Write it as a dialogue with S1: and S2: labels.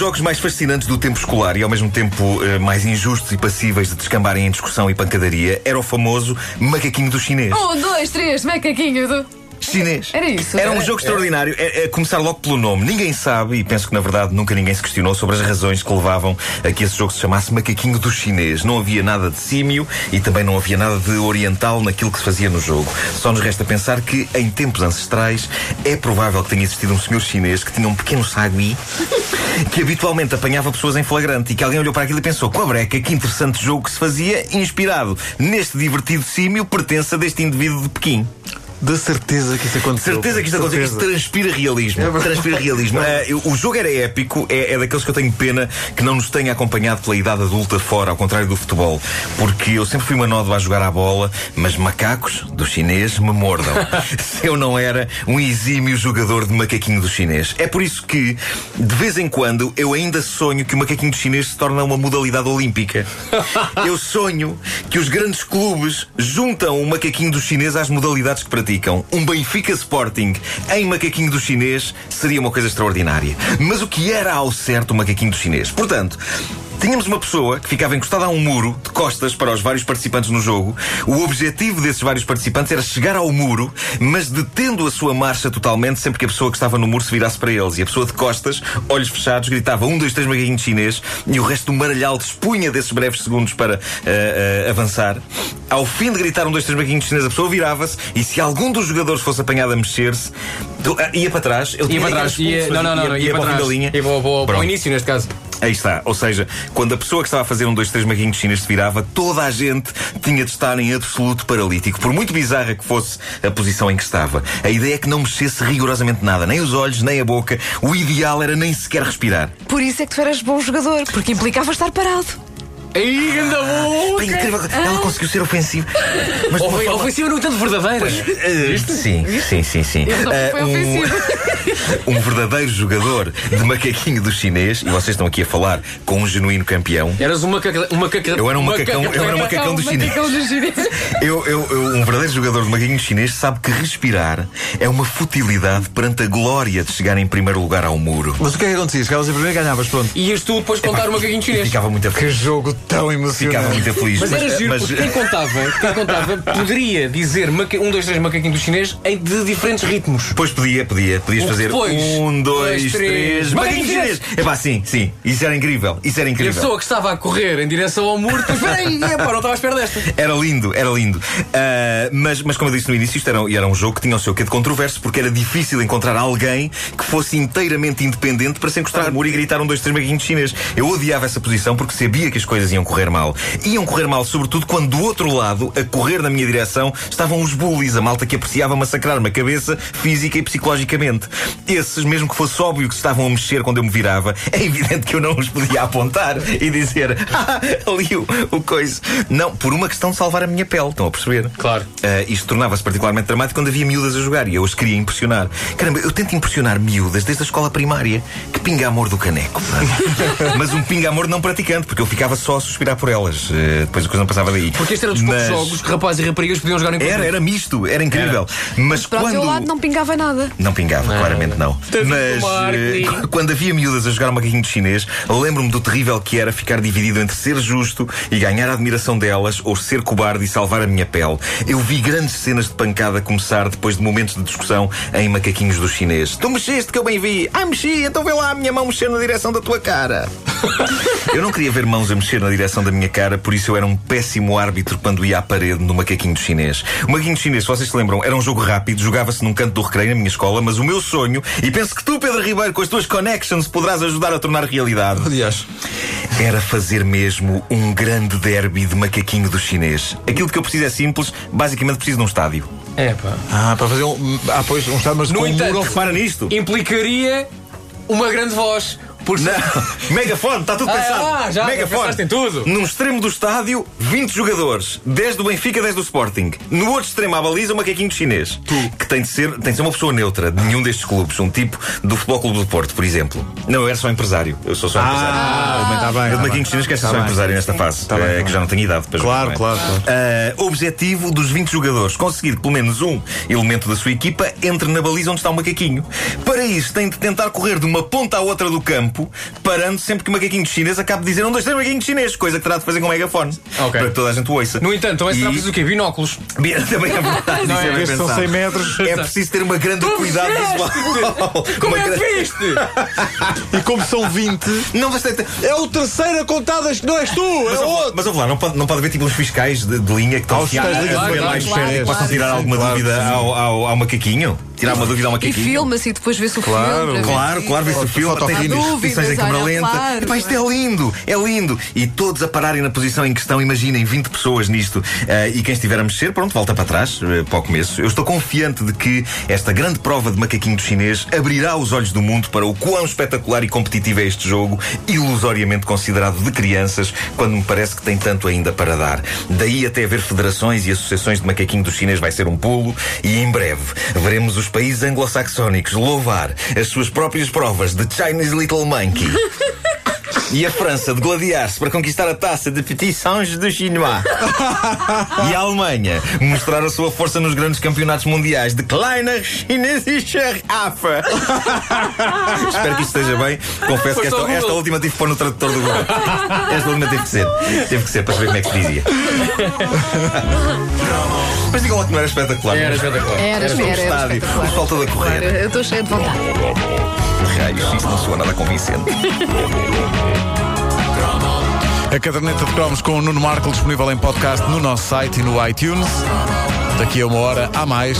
S1: Jogos mais fascinantes do tempo escolar e ao mesmo tempo eh, mais injustos e passíveis de descambarem em discussão e pancadaria era o famoso macaquinho do chinês.
S2: Um, dois, três, macaquinho do.
S1: Chinês.
S2: Era isso?
S1: Era um
S2: Era-
S1: jogo extraordinário. É, é começar logo pelo nome. Ninguém sabe, e penso que na verdade nunca ninguém se questionou sobre as razões que levavam a que esse jogo se chamasse Macaquinho do Chinês. Não havia nada de símio e também não havia nada de oriental naquilo que se fazia no jogo. Só nos resta pensar que, em tempos ancestrais, é provável que tenha existido um senhor chinês que tinha um pequeno sagui que habitualmente apanhava pessoas em flagrante e que alguém olhou para aquilo e pensou: com a breca, que interessante jogo que se fazia, inspirado neste divertido símio, pertença deste indivíduo de Pequim.
S3: De certeza que isso aconteceu.
S1: Certeza que isto aconteceu. Isto transpira realismo. transpira realismo. Eu- o jogo era épico, é, é daqueles que eu tenho pena que não nos tenha acompanhado pela idade adulta fora, ao contrário do futebol. Porque eu sempre fui uma nódoa a jogar à bola, mas macacos do chinês me mordam. Se eu não era um exímio jogador de macaquinho do chinês. É por isso que, de vez em quando, eu ainda sonho que o macaquinho do chinês se torna uma modalidade olímpica. Eu sonho que os grandes clubes juntam o macaquinho do chinês às modalidades que praticam. Um Benfica Sporting em macaquinho do chinês seria uma coisa extraordinária. Mas o que era ao certo o macaquinho do chinês? Portanto. Tínhamos uma pessoa que ficava encostada a um muro, de costas para os vários participantes no jogo. O objetivo desses vários participantes era chegar ao muro, mas detendo a sua marcha totalmente sempre que a pessoa que estava no muro se virasse para eles. E a pessoa de costas, olhos fechados, gritava um, dois, três macaquinho chinês e o resto do maralhal dispunha desses breves segundos para ah, ah, avançar. Ao fim de gritar um, dois, três macaquinhos chinês, a pessoa virava-se e se algum dos jogadores fosse apanhado a mexer-se, do- ah, ia para trás. Ele
S4: Ia
S1: tinha
S4: para trás. Ia, não, não, não, não. Ia,
S1: para
S4: para
S1: o fim
S4: trás.
S1: da linha.
S4: Ia para, o- para para o início, neste caso.
S1: Aí está, ou seja, quando a pessoa que estava a fazer um, dois, três maguinhos chineses se virava, toda a gente tinha de estar em absoluto paralítico. Por muito bizarra que fosse a posição em que estava, a ideia é que não mexesse rigorosamente nada, nem os olhos, nem a boca. O ideal era nem sequer respirar.
S2: Por isso é que tu eras bom jogador, porque implicava estar parado.
S4: Aí, ganda
S1: Pá, incrível, ela conseguiu ser ofensiva. Mas uma forma-
S4: Ofensiva, no entanto, verdadeira.
S1: Eh, sim, sim, sim, sim. Eh,
S2: Foi
S1: um- um verdadeiro jogador de macaquinho do chinês, e vocês estão aqui a falar com um genuíno campeão.
S4: Eras um macaco
S1: Eu era um macacão, eu era um macacão do chinês.
S2: Macacão.
S1: Eu, eu- eu- um verdadeiro jogador de macaquinho chinês sabe que respirar é uma futilidade perante a glória de chegar em primeiro lugar ao muro.
S3: Mas o que é que acontecia? Chegavas em primeiro e ganhavas, pronto.
S4: Ias tu depois contar o macaquinho chinês.
S1: ficava muito
S3: Que jogo tão emocionante.
S1: Ficava muito feliz.
S4: Mas era giro,
S1: mas-
S4: porque quem contava, quem contava poderia dizer maca... um, dois, três macaquinho do chinês em de diferentes ritmos.
S1: Pois podia, podia. Podias fazer
S4: depois,
S1: um, dois,
S4: dois,
S1: três.
S4: três.
S1: Macaquinho
S4: Macaquinho
S1: chinês! É pá, sim, sim. Isso era incrível. Isso era
S4: E a
S1: incrível.
S4: pessoa que estava a correr em direção ao muro, depois, peraí, epá, não estava à espera desta.
S1: Era lindo, era lindo. Ah, mas, mas como eu disse no início, isto era, era um jogo que tinha o seu quê de controverso, porque era difícil encontrar alguém que fosse inteiramente independente para se encostar ao muro e gritar um, dois, três maguinhos chineses. Eu odiava essa posição porque sabia que as coisas iam correr mal. Iam correr mal, sobretudo quando do outro lado, a correr na minha direção, estavam os bullies, a malta que apreciava massacrar-me a cabeça, física e psicologicamente. Esses, mesmo que fosse óbvio que se estavam a mexer quando eu me virava, é evidente que eu não os podia apontar e dizer ah, ali o, o coisa. Não, por uma questão de salvar a minha pele, estão a perceber?
S4: Claro.
S1: Ah, isto tornava-se particularmente dramático quando havia miúdas a jogar e eu as queria impressionar. Caramba, eu tento impressionar miúdas desde a escola primária. Que pinga amor do caneco. pá. Mas um pinga amor não praticante, porque eu ficava só a suspirar por elas. Ah, depois a coisa não passava daí.
S4: Porque este era dos poucos
S1: Mas-
S4: jogos que rapazes e raparigas podiam jogar em
S1: Era,
S4: conjunto.
S1: era misto, era incrível. Mas
S2: Para o
S1: quando.
S2: teu lado não pingava nada.
S1: Não pingava, claramente não. Mas eh, quando havia miúdas a jogar um macaquinho de chinês, lembro-me do terrível que era ficar dividido entre ser justo e ganhar a admiração delas ou ser cobarde e salvar a minha pele. Eu vi grandes cenas de pancada começar depois de momentos de discussão em macaquinhos do chinês. Tu mexeste que eu bem vi. Ah, mexi, então vê lá a minha mão mexer na direção da tua cara. Eu não queria ver mãos a mexer na direção da minha cara, por isso eu era um péssimo árbitro quando ia à parede no macaquinho chinês. O macaquinho chinês, se vocês se lembram, era um jogo rápido, jogava-se num canto do recreio na minha escola, mas o meu sonho, e penso que tu, Pedro Ribeiro, com as tuas connections, poderás ajudar a tornar realidade,
S3: Aliás,
S1: era fazer mesmo um grande derby de macaquinho do chinês. Aquilo que eu preciso é simples, basicamente preciso de um estádio.
S4: É pá.
S3: ah, para fazer um. Ah, pois, um estado, mas
S4: No
S3: com um
S4: entanto-
S3: muro.
S1: Repara nisto.
S4: Implicaria uma grande voz.
S1: Não, megafone, está tudo
S4: Ah,
S1: pensado.
S4: ah, já, pensaste em tudo.
S1: Num extremo do estádio, 20 jogadores. 10 do Benfica, 10 do Sporting. No outro extremo à baliza, o macaquinho chinês. Que tem de, ser, tem de ser uma pessoa neutra, de nenhum destes clubes. Um tipo do Futebol Clube do Porto, por exemplo. Não, eu era só empresário. Eu sou só empresário.
S3: Ah, bem, está bem.
S1: Eu de
S3: tá
S1: macaquinho
S3: bem.
S1: chinês quero ser
S3: Tá
S1: só
S3: bem.
S1: empresário nesta fase.
S3: Tá bem,
S1: eh,
S3: tá
S1: que
S3: bem.
S1: já não tenho idade para jogar.
S3: Claro,
S1: é?
S3: claro, claro.
S1: Ah, objetivo dos 20 jogadores: conseguir pelo menos um elemento da sua equipa entre na baliza onde está o macaquinho. Para isso, tem de tentar correr de uma ponta à outra do campo, parando sempre que o macaquinho chinês acabe de dizer um, dois, três, macaquinho chinês, coisa que terá de fazer com o megafone.
S4: Ok.
S1: Para que toda a gente o ouça.
S4: No entanto, também será
S1: E-
S4: preciso o quê? Binóculos.
S1: Também é verdade.
S4: Não é?
S1: é
S3: são
S1: pensado.
S3: 100 metros.
S1: É preciso ter uma grande cuidado visual.
S4: Como
S1: Uma
S4: é que
S1: grande-
S4: viste?
S3: E como são 20,
S1: Não ter.
S3: é o terceiro a contar das que não és tu, é
S1: Mas, ouve-
S3: outro.
S1: mas ouve lá, não pode, não pode haver tipo uns fiscais de, de linha que estão a ver
S4: claro,
S1: mais
S4: claro,
S1: férias,
S2: claro,
S1: possam tirar alguma
S3: claro,
S1: dúvida ao, ao, ao macaquinho? Tirar uma dúvida ao
S2: E
S1: macaquinho?
S2: filma-se e depois vê-se o
S3: Claro,
S2: filme.
S1: Claro,
S2: se-
S1: claro, vê-se o filme. Repetições em câmera lenta.
S2: claro,
S1: Epá, isto é lindo, é lindo. E todos a pararem na posição em questão, imaginem 20 pessoas nisto. eh, e quem estiver a mexer, pronto, volta para trás, eh, para o começo. Eu estou confiante de que esta grande prova de macaquinho do chinês abrirá os olhos do mundo para o quão espetacular e competitivo é este jogo, ilusoriamente considerado de crianças, quando me parece que tem tanto ainda para dar. Daí até haver federações e associações de macaquinho do chinês vai ser um pulo, e em breve veremos os países anglo-saxónicos louvar as suas próprias provas de Chinese Little Monkey. E a França de gladiar-se para conquistar a taça de Petit Sange do Chinois. e a Alemanha mostrar a sua força nos grandes campeonatos mundiais de Kleiner Chinesischer Affe. Espero que isto esteja bem. Confesso que esta, esta última tive que pôr no tradutor do Google. Esta última teve que ser. Teve que ser para saber como é que se dizia. Mas digam lá que não era espetacular.
S4: Era espetacular.
S2: Era,
S1: Era
S2: era, era,
S1: estádio, falta da correr.
S2: Eu estou cheia de vontade.
S1: Raios, isso não soa nada convincente.
S3: A caderneta de cromos com o Nuno Marco disponível em podcast no nosso site e no iTunes. Daqui a uma hora há mais.